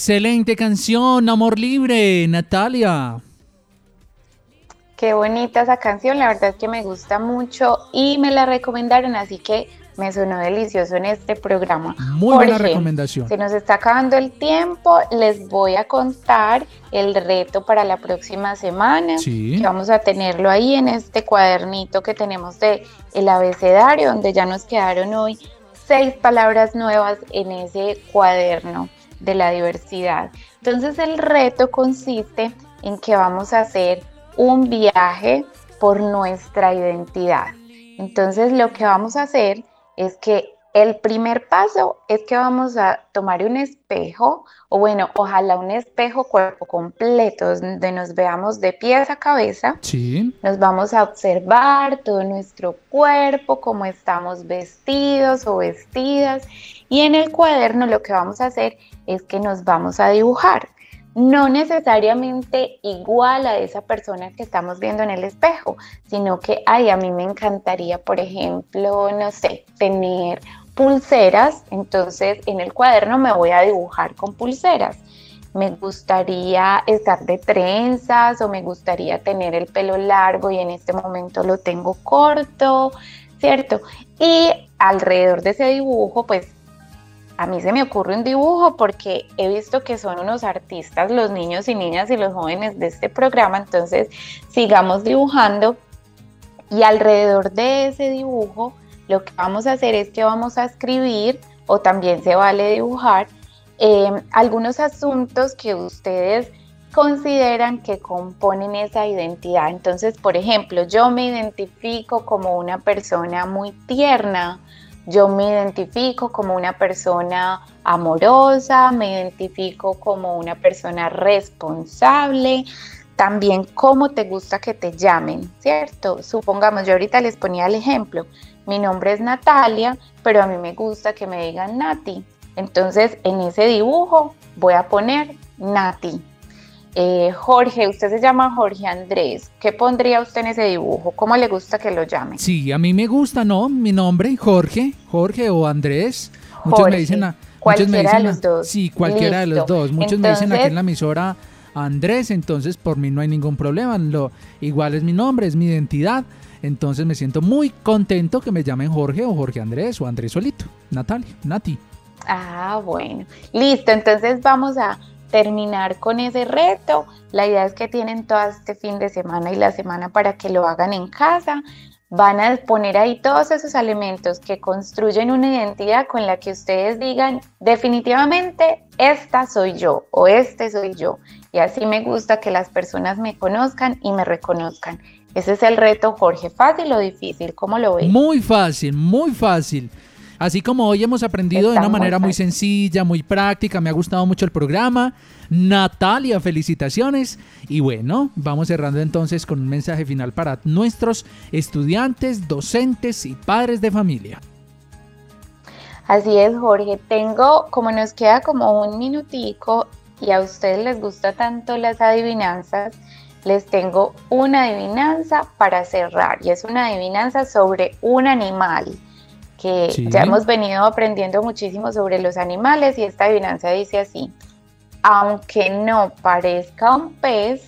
Excelente canción, Amor Libre, Natalia. Qué bonita esa canción, la verdad es que me gusta mucho y me la recomendaron, así que me sonó delicioso en este programa. Muy buena recomendación. Se nos está acabando el tiempo, les voy a contar el reto para la próxima semana. Sí. que vamos a tenerlo ahí en este cuadernito que tenemos de el abecedario, donde ya nos quedaron hoy seis palabras nuevas en ese cuaderno de la diversidad. Entonces el reto consiste en que vamos a hacer un viaje por nuestra identidad. Entonces lo que vamos a hacer es que el primer paso es que vamos a tomar un espejo, o bueno, ojalá un espejo cuerpo completo, donde nos veamos de pies a cabeza. Sí. Nos vamos a observar todo nuestro cuerpo, cómo estamos vestidos o vestidas. Y en el cuaderno lo que vamos a hacer es que nos vamos a dibujar. No necesariamente igual a esa persona que estamos viendo en el espejo, sino que, ay, a mí me encantaría, por ejemplo, no sé, tener pulseras. Entonces en el cuaderno me voy a dibujar con pulseras me gustaría estar de trenzas o me gustaría tener el pelo largo y en este momento lo tengo corto, ¿cierto? Y alrededor de ese dibujo, pues a mí se me ocurre un dibujo porque he visto que son unos artistas los niños y niñas y los jóvenes de este programa, entonces sigamos dibujando y alrededor de ese dibujo lo que vamos a hacer es que vamos a escribir o también se vale dibujar eh, algunos asuntos que ustedes consideran que componen esa identidad. Entonces, por ejemplo, yo me identifico como una persona muy tierna, yo me identifico como una persona amorosa, me identifico como una persona responsable, también cómo te gusta que te llamen, ¿cierto? Supongamos, yo ahorita les ponía el ejemplo, mi nombre es Natalia, pero a mí me gusta que me digan Nati. Entonces, en ese dibujo voy a poner Nati. Eh, Jorge, usted se llama Jorge Andrés. ¿Qué pondría usted en ese dibujo? ¿Cómo le gusta que lo llamen? Sí, a mí me gusta, ¿no? Mi nombre, Jorge, Jorge o Andrés. Muchos me dicen, a- muchos me cualquiera dicen, de a- los dos. sí, cualquiera de los dos. Muchos me dicen aquí en la emisora Andrés, entonces por mí no hay ningún problema. Lo igual es mi nombre, es mi identidad. Entonces me siento muy contento que me llamen Jorge o Jorge Andrés o Andrés solito. Natalia, Nati. Ah, bueno. Listo, entonces vamos a terminar con ese reto. La idea es que tienen todo este fin de semana y la semana para que lo hagan en casa. Van a poner ahí todos esos elementos que construyen una identidad con la que ustedes digan definitivamente esta soy yo o este soy yo. Y así me gusta que las personas me conozcan y me reconozcan. Ese es el reto, Jorge. ¿Fácil o difícil? ¿Cómo lo ves? Muy fácil, muy fácil. Así como hoy hemos aprendido de una manera muy sencilla, muy práctica, me ha gustado mucho el programa. Natalia, felicitaciones. Y bueno, vamos cerrando entonces con un mensaje final para nuestros estudiantes, docentes y padres de familia. Así es, Jorge. Tengo, como nos queda como un minutico y a ustedes les gusta tanto las adivinanzas, les tengo una adivinanza para cerrar. Y es una adivinanza sobre un animal, que Sí. ya hemos venido aprendiendo muchísimo sobre los animales y esta adivinanza dice así. Aunque no parezca un pez,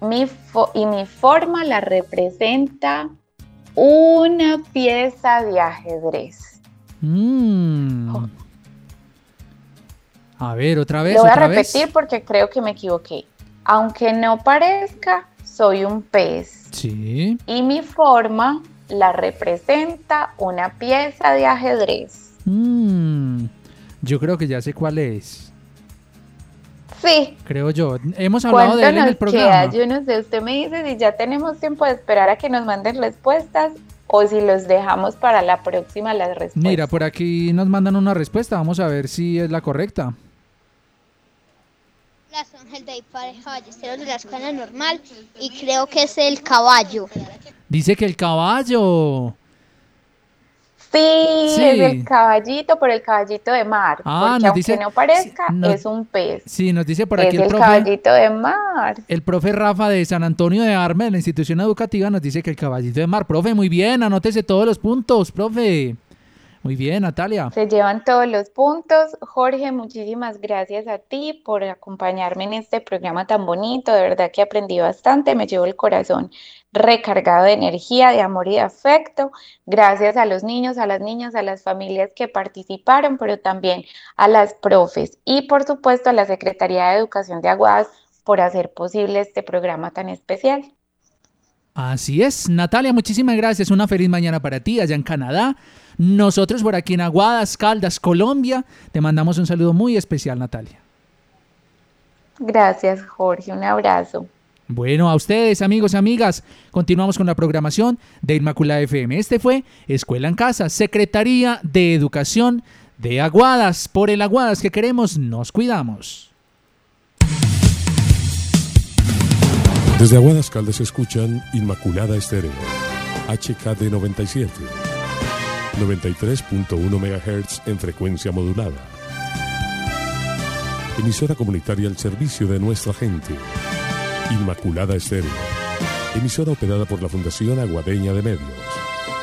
mi y mi forma la representa una pieza de ajedrez. Mm. A ver, otra vez, Lo voy a vez. repetir porque creo que me equivoqué. Aunque no parezca, soy un pez Sí. y mi forma la representa una pieza de ajedrez. Mm. Yo creo que ya sé cuál es. Sí. Creo yo. Hemos hablado ¿Cuánto de él en el programa. queda? Yo no sé, usted me dice si ya tenemos tiempo de esperar a que nos manden respuestas o si los dejamos para la próxima las respuestas. Mira, por aquí nos mandan una respuesta. Vamos a ver si es la correcta. Soy Ángel David Pareja Ballesteros de la Escuela Normal y creo que es el caballo. Dice que el caballo. Sí, Sí. es el caballito, pero el caballito de mar. Ah, porque nos aunque dice- no parezca, no- es un pez. Sí, nos dice por es aquí el el profe. caballito de mar. El profe Rafa de San Antonio de Arme, de la institución educativa, nos dice que el caballito de mar. Profe, muy bien, anótese todos los puntos, profe. Muy bien, Natalia. Se llevan todos los puntos. Jorge, muchísimas gracias a ti por acompañarme en este programa tan bonito. De verdad que aprendí bastante. Me llevo el corazón recargado de energía, de amor y de afecto. Gracias a los niños, a las niñas, a las familias que participaron, pero también a las profes y por supuesto a la Secretaría de Educación de Aguadas por hacer posible este programa tan especial. Así es, Natalia, muchísimas gracias. Una feliz mañana para ti allá en Canadá. Nosotros por aquí en Aguadas, Caldas, Colombia, te mandamos un saludo muy especial, Natalia. Gracias, Jorge. Un abrazo. Bueno, a ustedes, amigos y amigas, continuamos con la programación de Inmaculada FM. Este fue Escuela en Casa, Secretaría de Educación de Aguadas. Por el Aguadas que queremos, nos cuidamos. Desde Aguadas Caldas escuchan Inmaculada Estéreo, HKD 97, 93.1 MHz en frecuencia modulada. Emisora comunitaria al servicio de nuestra gente. Inmaculada Estéreo, emisora operada por la Fundación Aguadeña de Medios.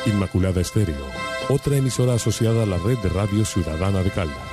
Inmaculada Estéreo, otra emisora asociada a la red de radio ciudadana de Caldas.